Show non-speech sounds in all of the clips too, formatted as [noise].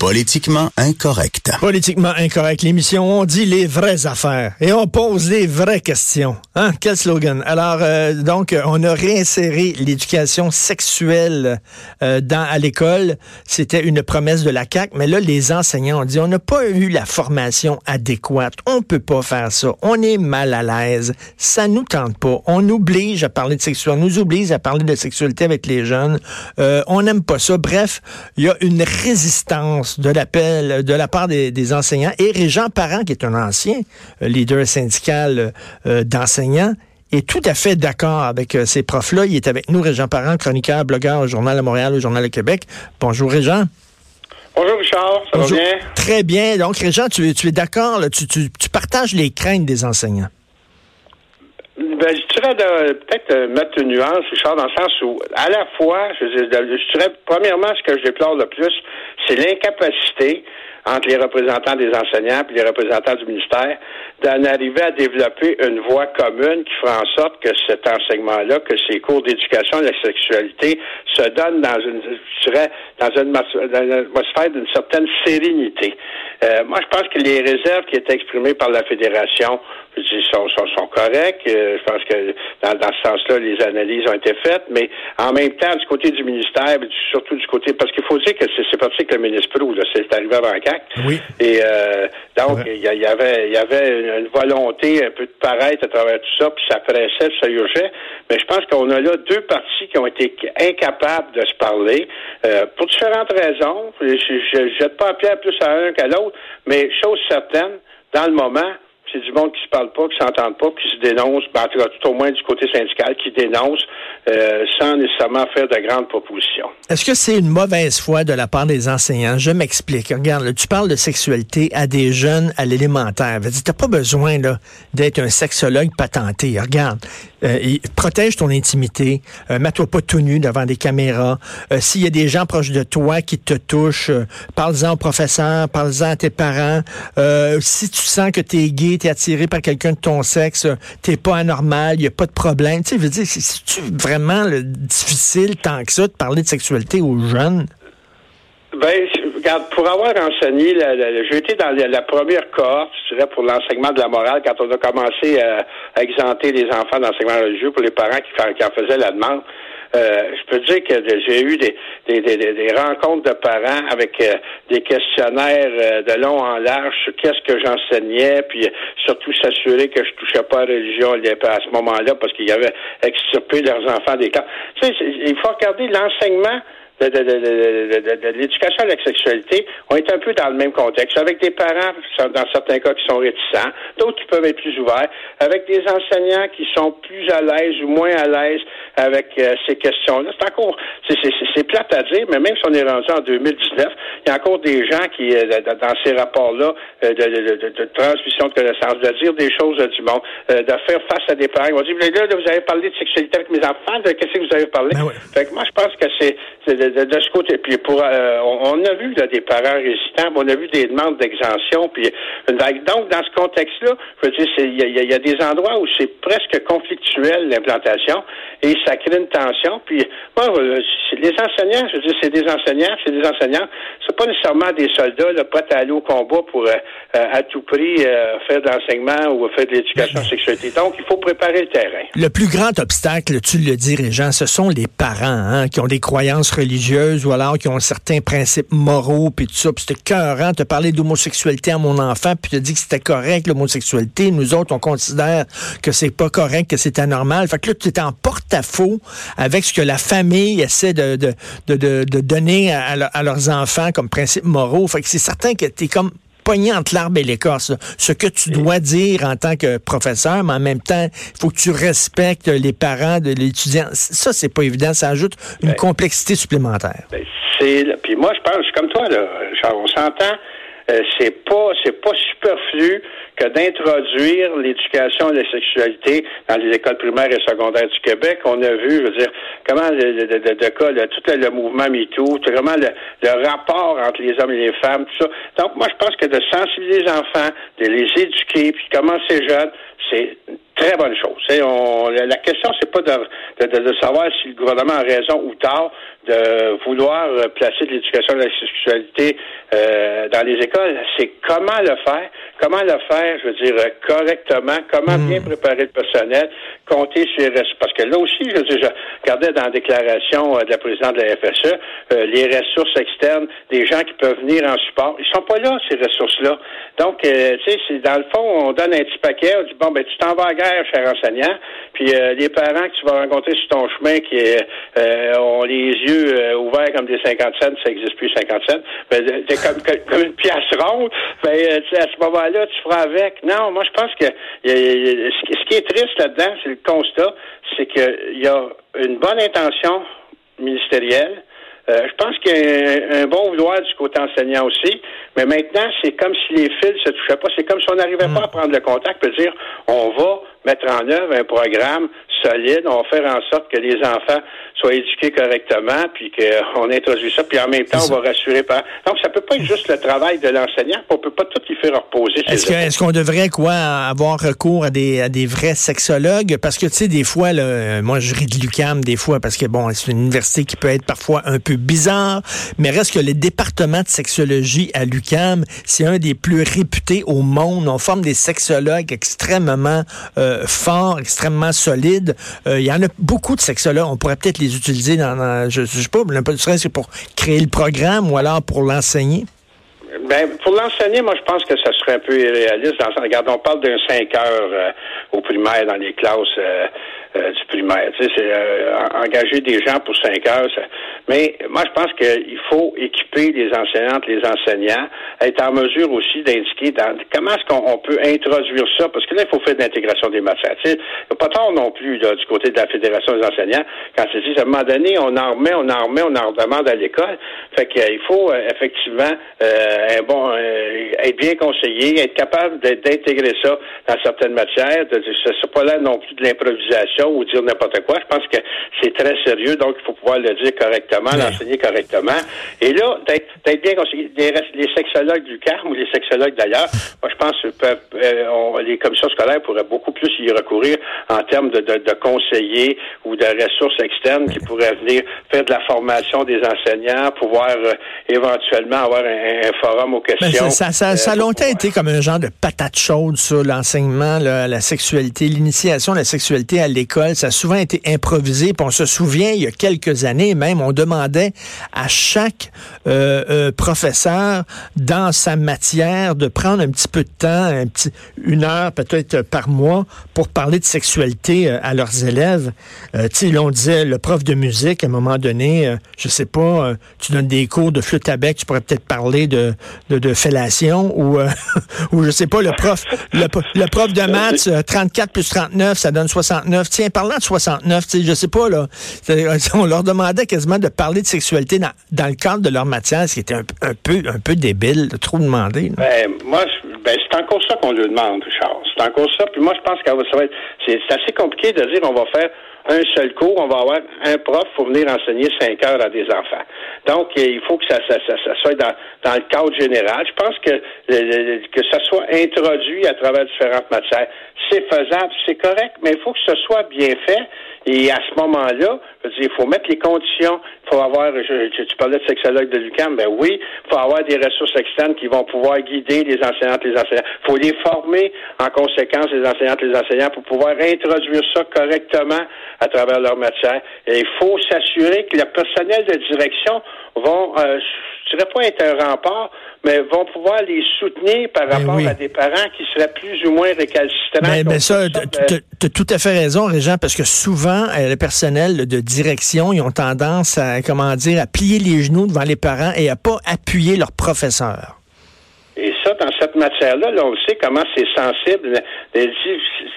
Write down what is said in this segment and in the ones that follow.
Politiquement incorrect. Politiquement incorrect, l'émission on dit les vraies affaires et on pose les vraies questions. Hein? Quel slogan? Alors, euh, donc, on a réinséré l'éducation sexuelle euh, dans, à l'école. C'était une promesse de la CAQ, mais là, les enseignants ont dit, on n'a pas eu la formation adéquate. On peut pas faire ça. On est mal à l'aise. Ça nous tente pas. On oblige à parler de sexualité. On nous oblige à parler de sexualité avec les jeunes. Euh, on n'aime pas ça. Bref, il y a une résistance de l'appel de la part des, des, enseignants. Et Régent Parent, qui est un ancien euh, leader syndical euh, d'enseignants, est tout à fait d'accord avec euh, ces profs-là. Il est avec nous, Régent Parent, chroniqueur, blogueur au Journal de Montréal, au Journal de Québec. Bonjour, Régent. Bonjour Richard, ça Bonjour. va bien? Très bien. Donc, Régent, tu, tu es d'accord, tu, tu, tu partages les craintes des enseignants. Ben, je dirais peut-être euh, mettre une nuance, Richard, dans le sens où, à la fois, je, dirais, premièrement, ce que je déplore le plus, c'est l'incapacité entre les représentants des enseignants et les représentants du ministère d'en arriver à développer une voie commune qui fera en sorte que cet enseignement-là, que ces cours d'éducation à la sexualité se donnent dans une, je dirais, dans une, dans une atmosphère d'une certaine sérénité. Euh, moi, je pense que les réserves qui étaient exprimées par la Fédération sont, sont, sont correctes. Euh, je pense que dans, dans ce sens-là, les analyses ont été faites, mais en même temps, du côté du ministère, mais surtout du côté, parce qu'il faut dire que c'est parti que le ministre Prou, c'est arrivé avant CAC. Oui. Et euh, donc, il y, y, avait, il y avait une, volonté un peu de paraître à travers tout ça, puis ça pressait, ça urgeait. Mais je pense qu'on a là deux partis qui ont été incapables de se parler euh, pour différentes raisons. Je ne jette pas la pierre plus à un qu'à l'autre, mais chose certaine, dans le moment, c'est du monde qui se parle pas, qui s'entend pas, qui se dénonce, ben, en tout, cas, tout au moins du côté syndical, qui dénonce euh, sans nécessairement faire de grandes propositions. Est-ce que c'est une mauvaise foi de la part des enseignants? Je m'explique. Regarde, tu parles de sexualité à des jeunes à l'élémentaire. Tu n'as pas besoin d'être un sexologue patenté. Regarde, euh, protège ton intimité, euh, mets-toi pas tout nu devant des caméras. Euh, S'il y a des gens proches de toi qui te touchent, euh, parle-en au professeur, parle-en à tes parents. si tu sens que tu es gay, t'es attiré par quelqu'un de ton sexe, t'es pas anormal, il y a pas de problème. Tu sais, veux dire, c'est vraiment là, difficile tant que ça de parler de sexualité aux jeunes? Ben, pour avoir enseigné, j'ai été dans la, la, première cohorte, je dirais, pour l'enseignement de la morale, quand on a commencé à, à exempter les enfants d'enseignement religieux pour les parents qui, en faisaient la demande. Euh, je peux dire que j'ai eu des, rencontres de parents avec euh, des questionnaires euh, de long en large sur qu'est-ce que j'enseignais, puis surtout s'assurer que je touchais pas à la religion à ce moment-là parce qu'il y avait extirpé leurs enfants des camps. Tu sais, il faut regarder l'enseignement de, de, de, de l'éducation à la sexualité, on est un peu dans le même contexte, avec des parents, dans certains cas, qui sont réticents, d'autres qui peuvent être plus ouverts, avec des enseignants qui sont plus à l'aise ou moins à l'aise avec euh, ces questions-là. C'est encore, c'est plate à dire, mais même si on est rendu en 2019, il y a encore des gens qui, euh, dans ces rapports-là, euh, de, transmission de connaissances, de dire des choses du monde, de faire face à des parents, ils vont dire, là, là, vous avez parlé de sexualité avec mes enfants, de qu'est-ce que vous avez parlé? Ben oui. Fait que moi, je pense que c'est de, ce côté. Puis euh, on, a vu des parents résistants, on a vu des demandes d'exemption. Puis donc dans ce contexte-là, je veux dire, il y, a des endroits où c'est presque conflictuel l'implantation et ça crée une tension. Puis moi, les enseignants, je veux dire, c'est des enseignants, c'est des enseignants. C'est pas nécessairement des soldats là, prêts à aller au combat pour euh, à tout prix euh, faire de l'enseignement ou faire de l'éducation sexualité. Donc il faut préparer le terrain. Le plus grand obstacle, tu le dis, Régent, ce sont les parents hein, qui ont des croyances religieuses ou alors qui ont certains principes moraux, puis tout ça. Puis c'était cœurant de parler d'homosexualité à mon enfant, puis te dit que c'était correct, l'homosexualité. Nous autres, on considère que c'est pas correct, que c'est anormal. Fait que là, tu es en porte-à-faux avec ce que la famille essaie de, de, de, de, de donner à, à, leurs enfants comme principes moraux. Fait que c'est certain que tu es comme pogné entre l'arbre et l'écorce. Ce que tu dois dire en tant que professeur, mais en même temps, il faut que tu respectes les parents de l'étudiant. Ça, c'est pas évident. Ça ajoute une ben, complexité supplémentaire. Ben, c'est, puis moi, je pense, comme toi, là, on s'entend, euh, c'est pas, c'est pas superflu que d'introduire l'éducation à la sexualité dans les écoles primaires et secondaires du Québec. On a vu, je veux dire, comment le, le cas, le, tout le, mouvement MeToo, vraiment le, le, rapport entre les hommes et les femmes, tout ça. Donc, moi, je pense que de sensibiliser les enfants, de les éduquer, puis commencer jeunes, c'est très bonne chose. On, la question, c'est pas de, de, de, savoir si le gouvernement a raison ou tort de vouloir placer de l'éducation de la sexualité euh, dans les écoles. C'est comment le faire, comment le faire, je veux dire, correctement, comment mm. bien préparer le personnel, compter sur les ressources. Parce que là aussi, je, veux dire, je regardais dans la déclaration euh, de la présidente de la FSE, euh, les ressources externes, des gens qui peuvent venir en support. Ils sont pas là, ces ressources-là. Donc, euh, tu sais, dans le fond, on donne un petit paquet, on dit, bon, ben, tu t'en vas à guerre, cher enseignant, puis les parents que tu vas rencontrer sur ton chemin qui ont les yeux euh, ouverts comme des 50 cents, ça n'existe plus 50 cents, ben, c'est comme, comme, une pièce ronde, ben, à ce moment-là, tu feras avec. Non, moi, je pense que ce qui est triste là-dedans, c'est le constat, c'est qu'il y a une bonne intention ministérielle, euh, je pense qu'il y a un, bon vouloir du côté enseignant aussi, mais maintenant, c'est comme si les fils se touchaient pas. C'est comme si on n'arrivait pas à prendre le contact et dire on va mettre en œuvre un programme solide, on va faire en sorte que les enfants soient éduqués correctement, puis qu'on introduit ça, puis en même temps, on va rassurer pas. Donc, ça peut pas être juste le travail de l'enseignant, on peut pas tout y faire reposer. Est-ce qu'on devrait, quoi, avoir recours à des, à des vrais sexologues? Parce que, tu sais, des fois, là, moi, je ris de l'UCAM des fois, parce que, bon, c'est une université qui peut être parfois un peu bizarre, mais reste que le département de sexologie à l'UCAM, c'est un des plus réputés au monde. On forme des sexologues extrêmement euh, forts, extrêmement solides. Euh, il y en a beaucoup de sexologues. On pourrait peut-être les utiliser dans, je, je sais pas, un peu de pour créer le programme ou alors pour l'enseigner? Ben, pour l'enseigner, moi, je pense que ça serait un peu irréaliste. Regarde, on parle d'un 5 heures euh, au primaire dans les classes euh, euh, du primaire. Tu sais, c'est engager des gens pour 5 heures. Mais moi, je pense qu'il faut équiper les enseignantes, les enseignants, être en mesure aussi d'indiquer comment est-ce qu'on peut introduire ça, parce que là, il faut faire de l'intégration des matières. Tu sais, pas tard non plus là, du côté de la Fédération des enseignants, quand c'est dit, à un moment donné, on en remet, on en remet, on en redemande à l'école. Fait qu'il faut effectivement bon, euh, être bien conseillé, être capable d'intégrer ça dans certaines matières. De, ce n'est pas là non plus de l'improvisation ou dire n'importe quoi. Je pense que c'est très sérieux, donc il faut pouvoir le dire correctement, l'enseigner correctement. Et là, d'être bien. Les, les sexologues du CARM ou les sexologues d'ailleurs, moi je pense que euh, les commissions scolaires pourraient beaucoup plus y recourir en termes de, de, conseillers ou de ressources externes qui pourraient venir faire de la formation des enseignants, pouvoir euh, éventuellement avoir un forum ben, ça, ça, a euh, longtemps été comme un genre de patate chaude sur l'enseignement, la sexualité, l'initiation de la sexualité à l'école. Ça a souvent été improvisé. Puis on se souvient, il y a quelques années même, on demandait à chaque euh, euh, professeur dans sa matière de prendre un petit peu de temps, une heure peut-être par mois, pour parler de sexualité à leurs élèves. tu sais, on disait, le prof de musique, à un moment donné, je sais pas, tu donnes des cours de flûte à bec, tu pourrais peut-être parler de, de, fellation ou, euh, [laughs] ou je sais pas, le prof, le, prof de maths, 34 euh, plus 39, ça donne 69. Tiens, parlant de 69, je sais pas, là, [laughs] on leur demandait quasiment de parler de sexualité dans, le cadre de leur matière, ce qui était un, peu, un peu débile, trop demander. Ben, moi, ben, c'est encore ça qu'on lui demande, Charles. C'est encore ça. Puis moi, je pense que ça va être, c'est assez compliqué de dire on va faire un seul cours, on va avoir un prof pour venir enseigner cinq heures à des enfants. Donc, il faut que ça, ça, ça, soit dans, dans, le cadre général. Je pense que, que ça soit introduit à travers différentes matières. C'est faisable, c'est correct, mais il faut que ce soit bien fait. Et à ce moment-là, il faut mettre les conditions. Il faut avoir, je, tu parlais de sexologue de l'UQAM, ben oui, il faut avoir des ressources externes qui vont pouvoir guider les enseignantes, les enseignants. Il faut les former en conséquence, les enseignantes, les enseignants, pour pouvoir introduire ça correctement à travers leur matière. Et il faut s'assurer que le personnel de direction vont, euh, je dirais pas être un rempart, mais vont pouvoir les soutenir par ben rapport à des parents qui seraient plus ou moins récalcitrants. Mais, ben, ben ça, tu as tout à fait raison, Régent, parce que souvent, euh, le personnel de direction, ils ont tendance à, comment dire, à plier les genoux devant les parents et à pas appuyer leurs professeurs. Dans cette matière-là, là, on sait comment c'est sensible.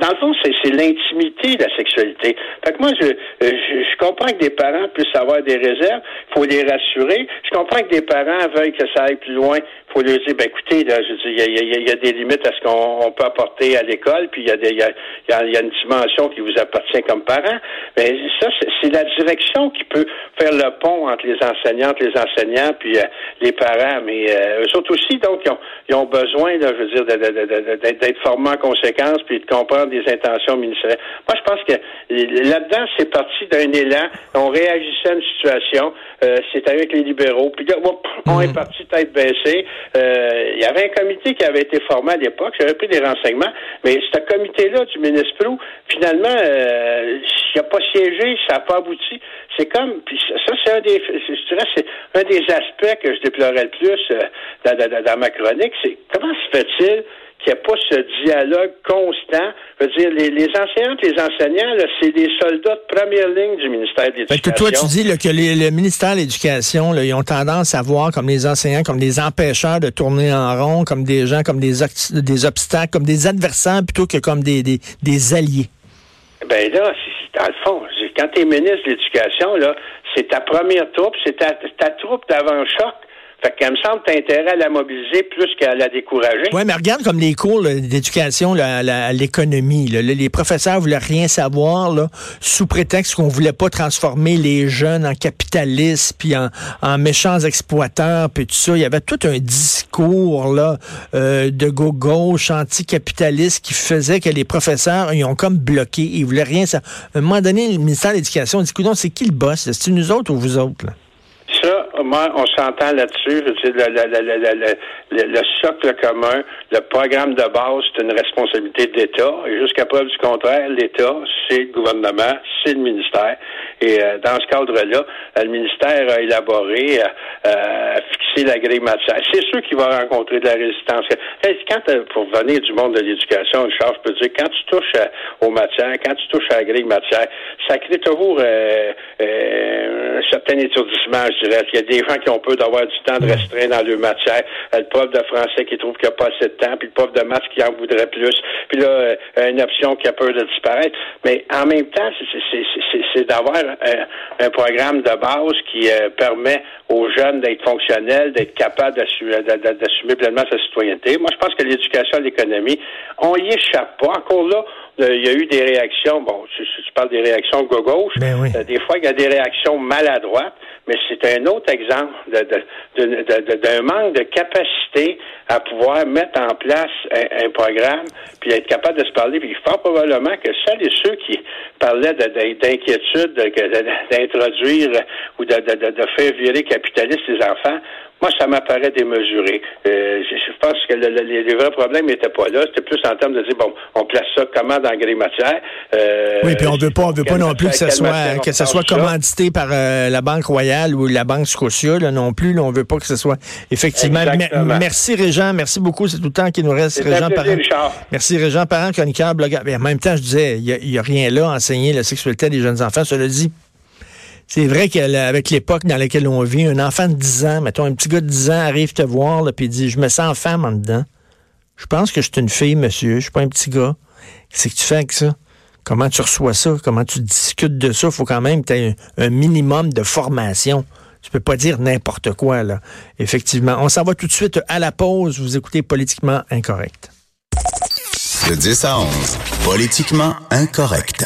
Dans le fond, c'est l'intimité la sexualité. Fait que moi, je, je, comprends que des parents puissent avoir des réserves. Il faut les rassurer. Je comprends que des parents veuillent que ça aille plus loin. Faut lui dire, ben écoutez, là, je il y a, y y a des limites à ce qu'on on peut apporter à l'école, puis il y a des, y a, y a- une dimension qui vous appartient comme parent. Mais ça, c'est- la direction qui peut faire le pont entre les enseignantes, les enseignants, puis euh, les parents. Mais euh, eux autres aussi, donc, ils ont, ils ont besoin, là, je veux dire, d'être formés en conséquence, puis de comprendre les intentions ministérielles. Moi, je pense que là-dedans, c'est parti d'un élan. On réagissait à une situation. Euh, c'est avec les libéraux. Puis là, on est parti tête baissée. Euh, il y avait un comité qui avait été formé à l'époque. J'avais pris des renseignements. Mais ce comité-là du ministre Prou, finalement, euh, il n'a pas siégé, ça n'a pas abouti. C'est comme, puis ça, c'est un des, je dirais, c'est un des aspects que je déplorais le plus dans, dans- dans ma chronique. C'est comment se fait-il qu'il n'y a pas ce dialogue constant. Je veux dire, les, les enseignantes, les enseignants, c'est des soldats de première ligne du ministère de l'Éducation. que toi, tu dis là, que les- le ministère de l'Éducation, ils ont tendance à voir comme les enseignants, comme des empêcheurs de tourner en rond, comme des gens, comme des, des obstacles, comme des adversaires plutôt que comme des, des, des alliés. Ben là, dans le fond, quand tu es ministre de l'Éducation, là, c'est ta première troupe, c'est ta, ta troupe d'avant-choc. Fait qu'elle me semble t'as intérêt à la mobiliser plus qu'à la décourager. Oui, mais regarde comme les cours d'éducation à l'économie. les professeurs voulaient rien savoir sous prétexte qu'on voulait pas transformer les jeunes en capitalistes puis en, méchants exploiteurs puis tout ça. Il y avait tout un discours là euh, de gauche anticapitaliste qui faisait que les professeurs ils ont comme bloqué. Ils voulaient rien savoir. À un moment donné, le ministère de l'Éducation dit, c'est qui le boss? C'est nous autres ou vous autres? Là? Moi, on s'entend là-dessus. Le, le, le, le, le, le- le socle commun, le programme de base, c'est une responsabilité de l'État. Et jusqu'à preuve du contraire, l'État, c'est le gouvernement, c'est le ministère. Et euh, dans ce cadre-là, euh, le ministère a élaboré, euh, euh, a fixé la grille matière. C'est sûr qu'il va rencontrer de la résistance. Quand, euh, pour venir du monde de l'éducation, Charles, je peux dire, quand tu touches aux matières, quand tu touches à la grille matière, ça crée toujours euh, certain étourdissement, je dirais. Il y a des gens qui ont peur d'avoir du temps de restreindre dans leur matière? Euh, Le prof de français qui trouve qu'il n'y a pas assez de temps, puis le prof de maths qui en voudrait plus. Puis là, euh, une option qui a peur de disparaître. Mais en même temps, c'est- d'avoir un, un programme de base qui euh, permet aux jeunes d'être fonctionnels, d'être capables d'assu- d'a- d'a- d'assumer pleinement sa citoyenneté. Moi, je pense que l'éducation et l'économie, on y échappe pas. Encore là, euh, il y a eu des réactions, bon, tu, tu parles des réactions gauche, Ben oui. euh, des fois, il y a des réactions maladroites, mais c'est un autre exemple de- de- de- de- de- d'un manque de capacité à pouvoir mettre en place un, un programme, puis être capable de se parler. Puis fort probablement que celles et ceux qui parlaient de- de- d'inquiétude, de- de- d'introduire ou de, de- de- de faire virer capitaliste les enfants, moi, ça m'apparaît démesuré. Euh, je, pense que le- le- les, les vrais problèmes n'étaient pas là. C'était plus en termes de dire, bon, on place ça comment dans grille matière? Euh, Oui, puis on veut pas, on veut pas non plus que ça soit que ça soit ça. commandité par euh, la Banque Royale ou la Banque Scotia là, non plus. Là, on veut pas que ce soit effectivement. Merci Régent, merci beaucoup. C'est tout le temps qu'il nous reste. Régent Parent. Richard. Merci Régent Parent, chroniqueur, blogueur. Mais en même temps, je disais, il y a, a rien là à enseigner la sexualité des jeunes enfants. Cela dit, c'est vrai qu'avec l'époque dans laquelle on vit, un enfant de 10 ans, mettons un petit gars de 10 ans arrive te voir là, puis dit, je me sens femme en dedans. Je pense que je suis une fille, monsieur. Je suis pas un petit gars. Qu'est-ce que tu fais avec ça? Comment tu reçois ça? Comment tu discutes de ça? Il faut quand même que tu aies un, un minimum de formation. Tu peux pas dire n'importe quoi, là. Effectivement. On s'en va tout de suite à la pause. Vous écoutez Politiquement Incorrect. De 10 à 11, politiquement incorrect.